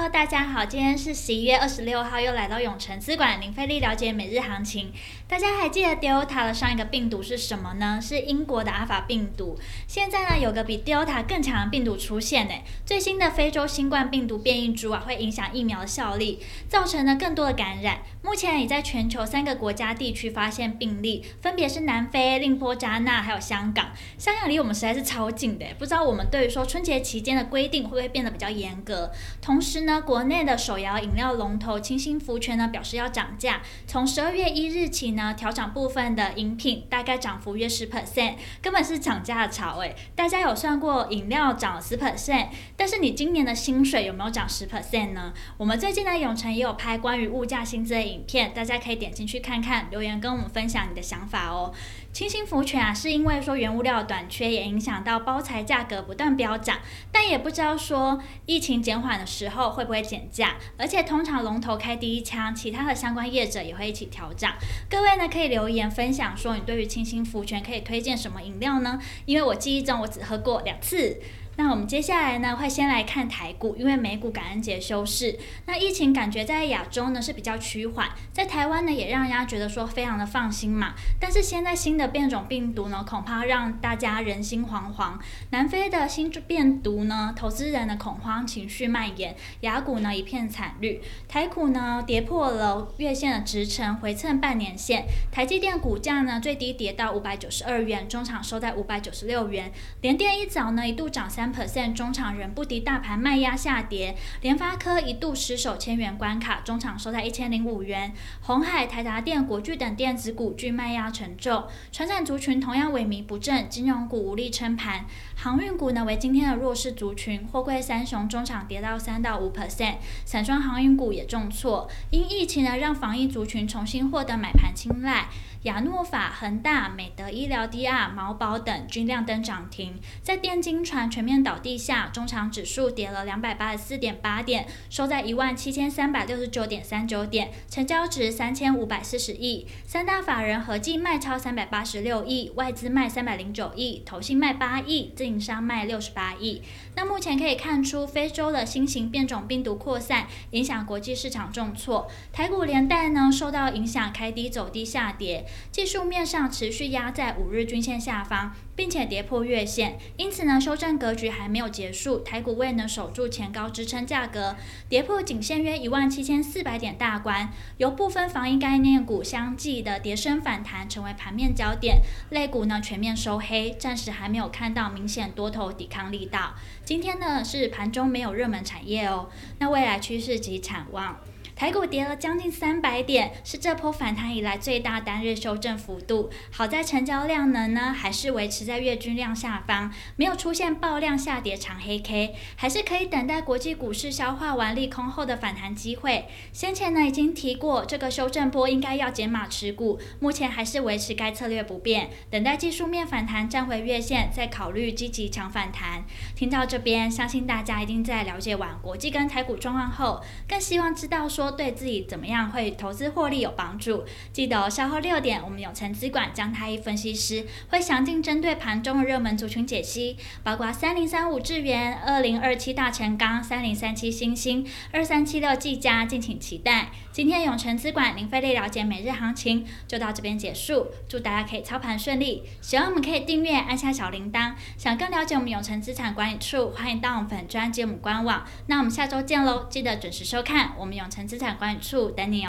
Hello，大家好，今天是十一月二十六号，又来到永诚资管零费力了解每日行情。大家还记得 Delta 的上一个病毒是什么呢？是英国的阿法病毒。现在呢，有个比 Delta 更强的病毒出现呢。最新的非洲新冠病毒变异株啊，会影响疫苗的效力，造成了更多的感染。目前已在全球三个国家地区发现病例，分别是南非、宁波扎纳还有香港。香港离我们实在是超近的，不知道我们对于说春节期间的规定会不会变得比较严格？同时，那国内的手摇饮料龙头清新福泉呢表示要涨价，从十二月一日起呢调涨部分的饮品，大概涨幅约十 percent，根本是涨价潮诶。大家有算过饮料涨十 percent，但是你今年的薪水有没有涨十 percent 呢？我们最近呢永成也有拍关于物价薪资的影片，大家可以点进去看看，留言跟我们分享你的想法哦。清新福泉啊，是因为说原物料短缺也影响到包材价格不断飙涨，但也不知道说疫情减缓的时候会不会减价，而且通常龙头开第一枪，其他的相关业者也会一起调涨。各位呢可以留言分享说你对于清新福泉可以推荐什么饮料呢？因为我记忆中我只喝过两次。那我们接下来呢，会先来看台股，因为美股感恩节休市。那疫情感觉在亚洲呢是比较趋缓，在台湾呢也让人家觉得说非常的放心嘛。但是现在新的变种病毒呢，恐怕让大家人心惶惶。南非的新变毒呢，投资人的恐慌情绪蔓延，雅股呢一片惨绿，台股呢跌破了月线的支撑，回测半年线。台积电股价呢最低跌到五百九十二元，中场收在五百九十六元。联电一早呢一度涨三。Percent 中场仍不敌大盘卖压下跌，联发科一度失守千元关卡，中场收在一千零五元。鸿海、台达电、国巨等电子股均卖压沉重，传产族群同样萎靡不振，金融股无力撑盘，航运股呢为今天的弱势族群，货柜三雄中场跌到三到五 percent，散装航运股也重挫，因疫情呢让防疫族群重新获得买盘青睐。亚诺法、恒大、美德医疗、DR、毛宝等均亮灯涨停，在电金船全面倒地下，中场指数跌了两百八十四点八点，收在一万七千三百六十九点三九点，成交值三千五百四十亿，三大法人合计卖超三百八十六亿，外资卖三百零九亿，投信卖八亿，自营商卖六十八亿。那目前可以看出，非洲的新型变种病毒扩散，影响国际市场重挫，台股连带呢受到影响，开低走低下跌。技术面上持续压在五日均线下方，并且跌破月线，因此呢，修正格局还没有结束。台股未能守住前高支撑价格，跌破仅限约一万七千四百点大关，由部分防疫概念股相继的跌升反弹，成为盘面焦点。类股呢全面收黑，暂时还没有看到明显多头抵抗力道。今天呢是盘中没有热门产业哦，那未来趋势及展望。台股跌了将近三百点，是这波反弹以来最大单日修正幅度。好在成交量能呢还是维持在月均量下方，没有出现爆量下跌长黑 K，还是可以等待国际股市消化完利空后的反弹机会。先前呢已经提过，这个修正波应该要减码持股，目前还是维持该策略不变，等待技术面反弹站回月线，再考虑积极抢反弹。听到这边，相信大家一定在了解完国际跟台股状况后，更希望知道说。对自己怎么样会投资获利有帮助？记得哦，稍后六点，我们永诚资管江太一分析师会详尽针对盘中的热门族群解析，包括三零三五智源、二零二七大成钢、三零三七星星、二三七六技嘉，敬请期待。今天永诚资管零费力了解每日行情就到这边结束，祝大家可以操盘顺利。喜欢我们可以订阅，按下小铃铛。想更了解我们永诚资产管理处，欢迎到我们粉专及我们官网。那我们下周见喽，记得准时收看我们永诚资产管理处等你哦。